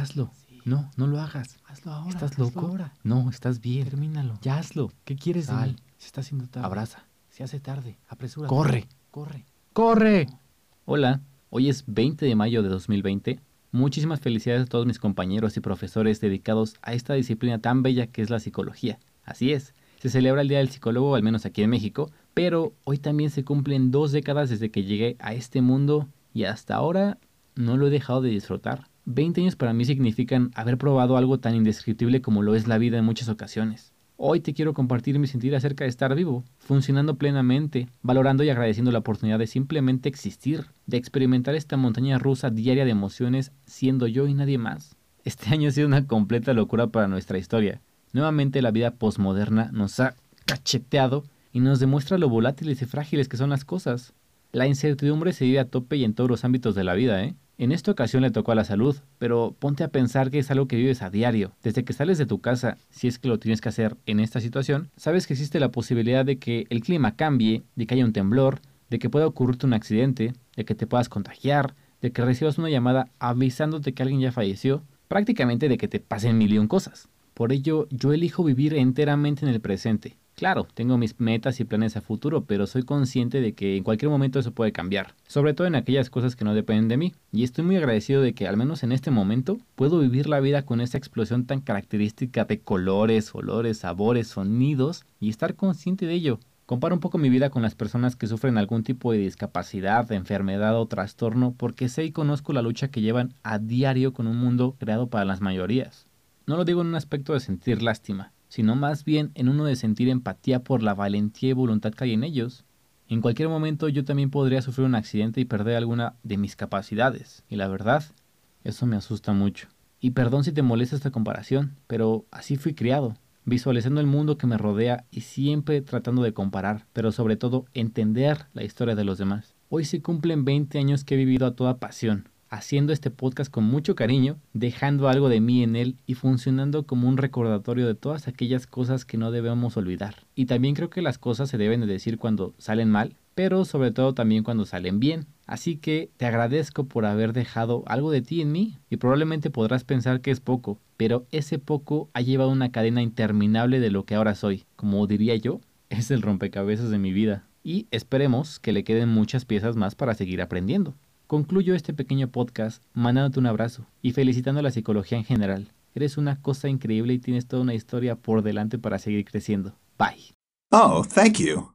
hazlo. No, no lo hagas. Hazlo ahora. ¿Estás loco? ahora. No, estás bien. Termínalo. Ya hazlo. ¿Qué quieres de Sal. mí? Se está haciendo tarde. Abraza. Se hace tarde. Apresúrate. Corre. Corre. ¡Corre! Hola, hoy es 20 de mayo de 2020. Muchísimas felicidades a todos mis compañeros y profesores dedicados a esta disciplina tan bella que es la psicología. Así es, se celebra el Día del Psicólogo, al menos aquí en México, pero hoy también se cumplen dos décadas desde que llegué a este mundo y hasta ahora no lo he dejado de disfrutar. 20 años para mí significan haber probado algo tan indescriptible como lo es la vida en muchas ocasiones. Hoy te quiero compartir mi sentir acerca de estar vivo, funcionando plenamente, valorando y agradeciendo la oportunidad de simplemente existir, de experimentar esta montaña rusa diaria de emociones siendo yo y nadie más. Este año ha sido una completa locura para nuestra historia. Nuevamente la vida posmoderna nos ha cacheteado y nos demuestra lo volátiles y frágiles que son las cosas. La incertidumbre se vive a tope y en todos los ámbitos de la vida, ¿eh? En esta ocasión le tocó a la salud, pero ponte a pensar que es algo que vives a diario. Desde que sales de tu casa, si es que lo tienes que hacer en esta situación, sabes que existe la posibilidad de que el clima cambie, de que haya un temblor, de que pueda ocurrirte un accidente, de que te puedas contagiar, de que recibas una llamada avisándote que alguien ya falleció, prácticamente de que te pasen mil y un cosas. Por ello, yo elijo vivir enteramente en el presente. Claro, tengo mis metas y planes a futuro, pero soy consciente de que en cualquier momento eso puede cambiar, sobre todo en aquellas cosas que no dependen de mí, y estoy muy agradecido de que al menos en este momento puedo vivir la vida con esta explosión tan característica de colores, olores, sabores, sonidos, y estar consciente de ello. Comparo un poco mi vida con las personas que sufren algún tipo de discapacidad, enfermedad o trastorno porque sé y conozco la lucha que llevan a diario con un mundo creado para las mayorías. No lo digo en un aspecto de sentir lástima, sino más bien en uno de sentir empatía por la valentía y voluntad que hay en ellos. En cualquier momento yo también podría sufrir un accidente y perder alguna de mis capacidades, y la verdad, eso me asusta mucho. Y perdón si te molesta esta comparación, pero así fui criado, visualizando el mundo que me rodea y siempre tratando de comparar, pero sobre todo entender la historia de los demás. Hoy se cumplen 20 años que he vivido a toda pasión, haciendo este podcast con mucho cariño, dejando algo de mí en él y funcionando como un recordatorio de todas aquellas cosas que no debemos olvidar. Y también creo que las cosas se deben de decir cuando salen mal, pero sobre todo también cuando salen bien. Así que te agradezco por haber dejado algo de ti en mí y probablemente podrás pensar que es poco, pero ese poco ha llevado una cadena interminable de lo que ahora soy. Como diría yo, es el rompecabezas de mi vida. Y esperemos que le queden muchas piezas más para seguir aprendiendo. Concluyo este pequeño podcast mandándote un abrazo y felicitando a la psicología en general. Eres una cosa increíble y tienes toda una historia por delante para seguir creciendo. Bye. Oh, thank you.